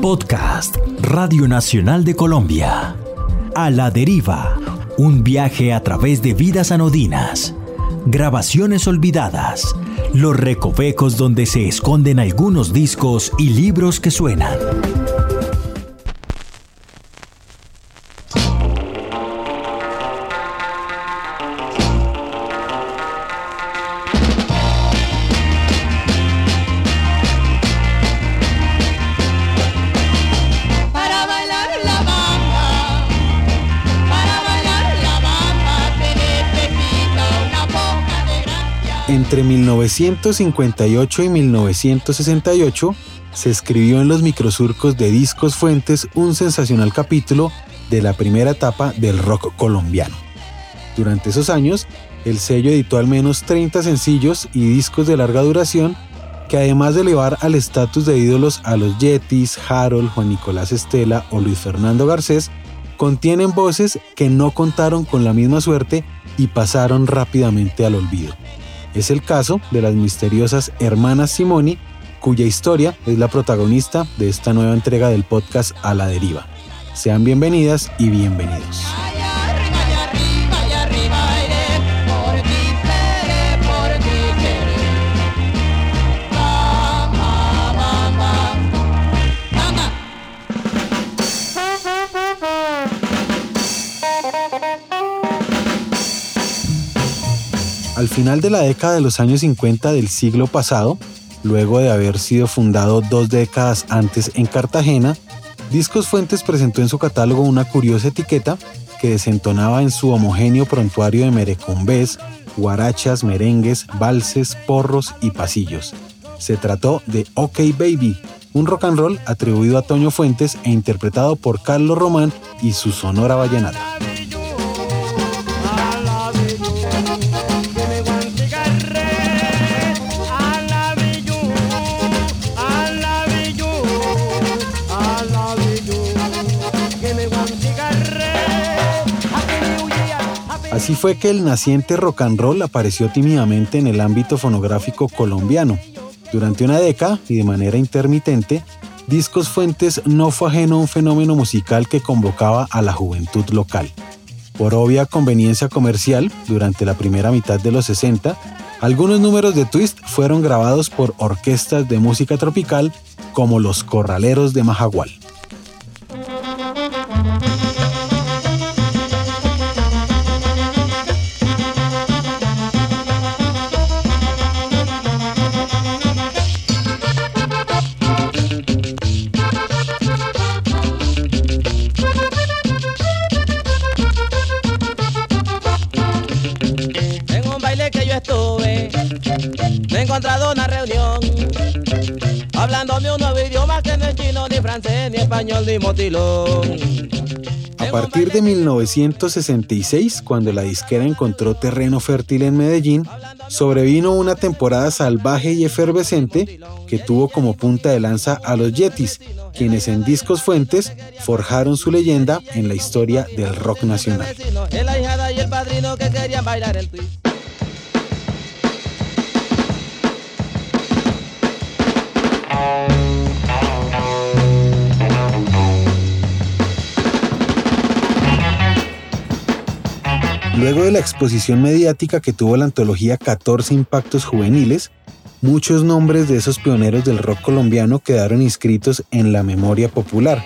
Podcast Radio Nacional de Colombia. A la deriva. Un viaje a través de vidas anodinas. Grabaciones olvidadas. Los recovecos donde se esconden algunos discos y libros que suenan. Entre 1958 y 1968 se escribió en los microsurcos de Discos Fuentes un sensacional capítulo de la primera etapa del rock colombiano. Durante esos años, el sello editó al menos 30 sencillos y discos de larga duración que además de elevar al estatus de ídolos a los Yetis, Harold, Juan Nicolás Estela o Luis Fernando Garcés, contienen voces que no contaron con la misma suerte y pasaron rápidamente al olvido. Es el caso de las misteriosas hermanas Simoni, cuya historia es la protagonista de esta nueva entrega del podcast A la Deriva. Sean bienvenidas y bienvenidos. Al final de la década de los años 50 del siglo pasado, luego de haber sido fundado dos décadas antes en Cartagena, Discos Fuentes presentó en su catálogo una curiosa etiqueta que desentonaba en su homogéneo prontuario de merecumbés, guarachas, merengues, valses, porros y pasillos. Se trató de OK Baby, un rock and roll atribuido a Toño Fuentes e interpretado por Carlos Román y su sonora vallenata. Así fue que el naciente rock and roll apareció tímidamente en el ámbito fonográfico colombiano. Durante una década y de manera intermitente, Discos Fuentes no fue ajeno a un fenómeno musical que convocaba a la juventud local. Por obvia conveniencia comercial, durante la primera mitad de los 60, algunos números de Twist fueron grabados por orquestas de música tropical como los Corraleros de Majagual. Encontrado una reunión hablándome un nuevo idioma que no es chino, ni francés, ni español, ni motilón. A partir de 1966, cuando la disquera encontró terreno fértil en Medellín, sobrevino una temporada salvaje y efervescente que tuvo como punta de lanza a los Yetis, quienes en Discos Fuentes forjaron su leyenda en la historia del rock nacional. Luego de la exposición mediática que tuvo la antología 14 Impactos Juveniles, muchos nombres de esos pioneros del rock colombiano quedaron inscritos en la memoria popular.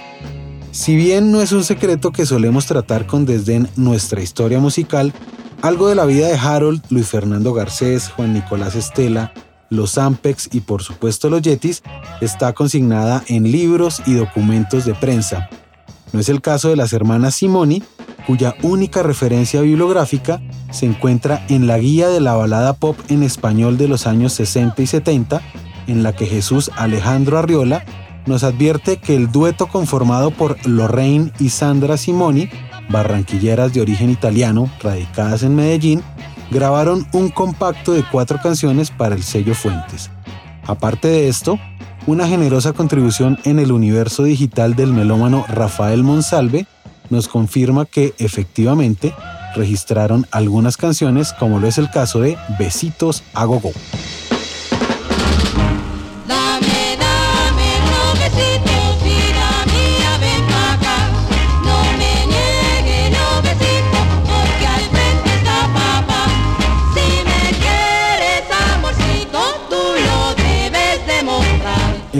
Si bien no es un secreto que solemos tratar con desdén nuestra historia musical, algo de la vida de Harold, Luis Fernando Garcés, Juan Nicolás Estela, los Ampex y por supuesto los Yetis está consignada en libros y documentos de prensa. No es el caso de las hermanas Simoni, cuya única referencia bibliográfica se encuentra en la guía de la balada pop en español de los años 60 y 70, en la que Jesús Alejandro Arriola nos advierte que el dueto conformado por Lorraine y Sandra Simoni, barranquilleras de origen italiano radicadas en Medellín, grabaron un compacto de cuatro canciones para el sello Fuentes. Aparte de esto, una generosa contribución en el universo digital del melómano Rafael Monsalve nos confirma que efectivamente registraron algunas canciones, como lo es el caso de Besitos a Gogo.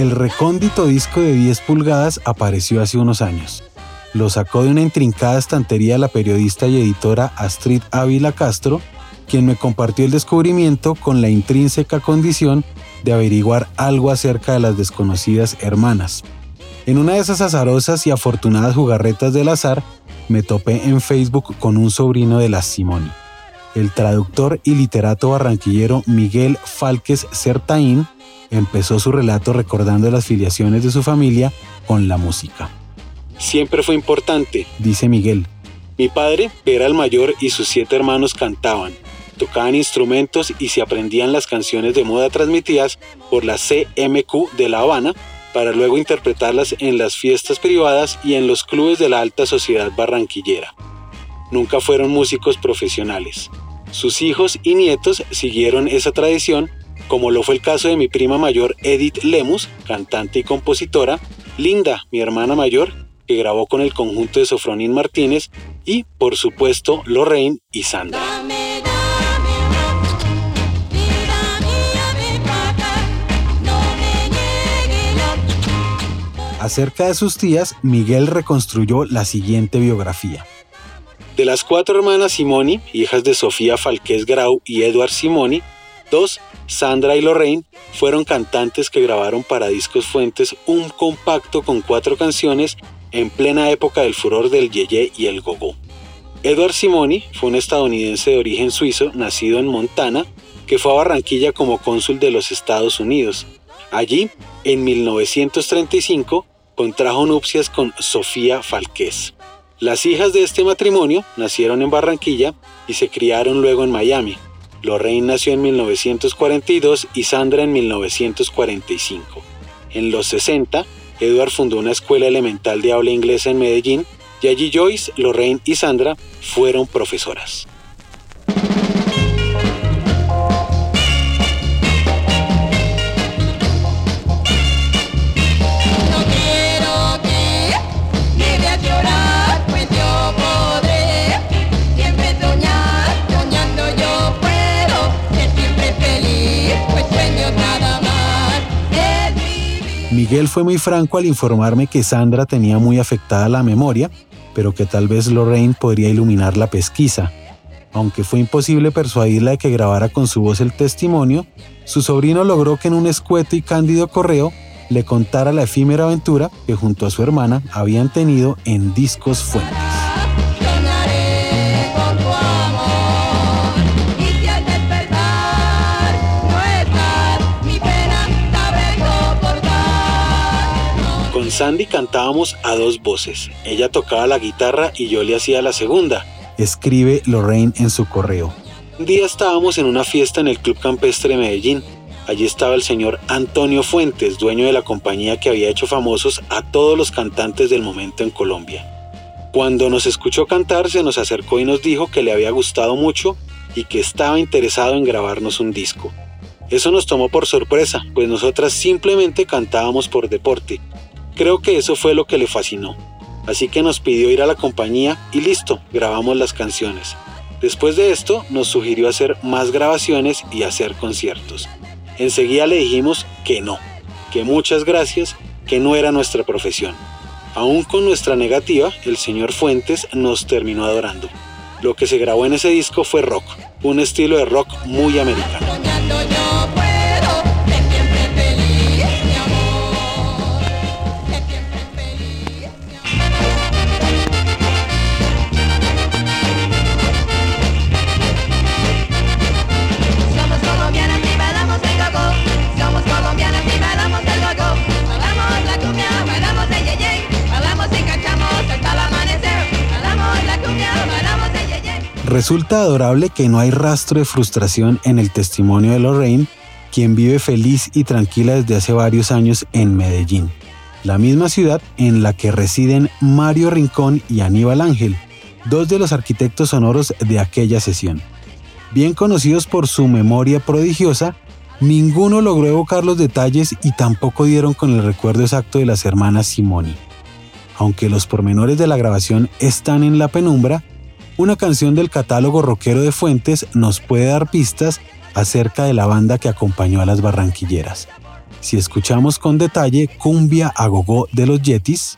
el recóndito disco de 10 pulgadas apareció hace unos años. Lo sacó de una intrincada estantería la periodista y editora Astrid Ávila Castro, quien me compartió el descubrimiento con la intrínseca condición de averiguar algo acerca de las desconocidas hermanas. En una de esas azarosas y afortunadas jugarretas del azar, me topé en Facebook con un sobrino de la Simoni. El traductor y literato barranquillero Miguel Falques Certaín empezó su relato recordando las filiaciones de su familia con la música. Siempre fue importante, dice Miguel. Mi padre, era el mayor, y sus siete hermanos cantaban, tocaban instrumentos y se aprendían las canciones de moda transmitidas por la CMQ de La Habana para luego interpretarlas en las fiestas privadas y en los clubes de la alta sociedad barranquillera. Nunca fueron músicos profesionales. Sus hijos y nietos siguieron esa tradición, como lo fue el caso de mi prima mayor Edith Lemus, cantante y compositora, Linda, mi hermana mayor, que grabó con el conjunto de Sofronín Martínez, y, por supuesto, Lorraine y Sandra. Acerca de sus tías, Miguel reconstruyó la siguiente biografía. De las cuatro hermanas Simoni, hijas de Sofía Falqués Grau y Edward Simoni, dos, Sandra y Lorraine, fueron cantantes que grabaron para Discos Fuentes un compacto con cuatro canciones en plena época del furor del yeye y el gogo. Edward Simoni fue un estadounidense de origen suizo nacido en Montana que fue a Barranquilla como cónsul de los Estados Unidos. Allí, en 1935, contrajo nupcias con Sofía Falqués. Las hijas de este matrimonio nacieron en Barranquilla y se criaron luego en Miami. Lorraine nació en 1942 y Sandra en 1945. En los 60, Edward fundó una escuela elemental de habla inglesa en Medellín y allí Joyce, Lorraine y Sandra fueron profesoras. Miguel fue muy franco al informarme que Sandra tenía muy afectada la memoria, pero que tal vez Lorraine podría iluminar la pesquisa. Aunque fue imposible persuadirla de que grabara con su voz el testimonio, su sobrino logró que en un escueto y cándido correo le contara la efímera aventura que junto a su hermana habían tenido en Discos Fuentes. Sandy cantábamos a dos voces. Ella tocaba la guitarra y yo le hacía la segunda. Escribe Lorraine en su correo. Un día estábamos en una fiesta en el Club Campestre de Medellín. Allí estaba el señor Antonio Fuentes, dueño de la compañía que había hecho famosos a todos los cantantes del momento en Colombia. Cuando nos escuchó cantar se nos acercó y nos dijo que le había gustado mucho y que estaba interesado en grabarnos un disco. Eso nos tomó por sorpresa, pues nosotras simplemente cantábamos por deporte, Creo que eso fue lo que le fascinó. Así que nos pidió ir a la compañía y listo, grabamos las canciones. Después de esto nos sugirió hacer más grabaciones y hacer conciertos. Enseguida le dijimos que no, que muchas gracias, que no era nuestra profesión. Aún con nuestra negativa, el señor Fuentes nos terminó adorando. Lo que se grabó en ese disco fue rock, un estilo de rock muy americano. Resulta adorable que no hay rastro de frustración en el testimonio de Lorraine, quien vive feliz y tranquila desde hace varios años en Medellín, la misma ciudad en la que residen Mario Rincón y Aníbal Ángel, dos de los arquitectos sonoros de aquella sesión. Bien conocidos por su memoria prodigiosa, ninguno logró evocar los detalles y tampoco dieron con el recuerdo exacto de las hermanas Simoni. Aunque los pormenores de la grabación están en la penumbra, una canción del catálogo rockero de Fuentes nos puede dar pistas acerca de la banda que acompañó a las barranquilleras. si escuchamos con detalle Cumbia a Gogó de los Yetis,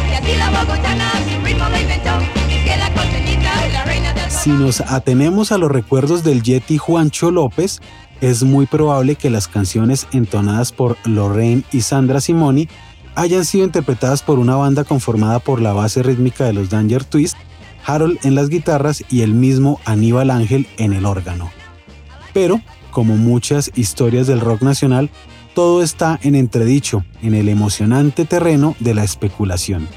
Si nos atenemos a los recuerdos del Yeti Juancho López, es muy probable que las canciones entonadas por Lorraine y Sandra Simoni hayan sido interpretadas por una banda conformada por la base rítmica de los Danger Twist, Harold en las guitarras y el mismo Aníbal Ángel en el órgano. Pero, como muchas historias del rock nacional, todo está en entredicho, en el emocionante terreno de la especulación.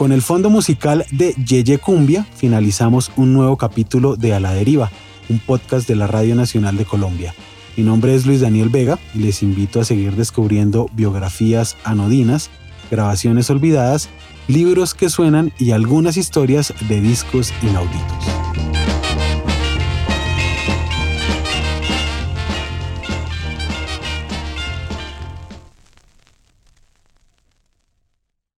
Con el fondo musical de Yeye Cumbia finalizamos un nuevo capítulo de A la Deriva, un podcast de la Radio Nacional de Colombia. Mi nombre es Luis Daniel Vega y les invito a seguir descubriendo biografías anodinas, grabaciones olvidadas, libros que suenan y algunas historias de discos inauditos.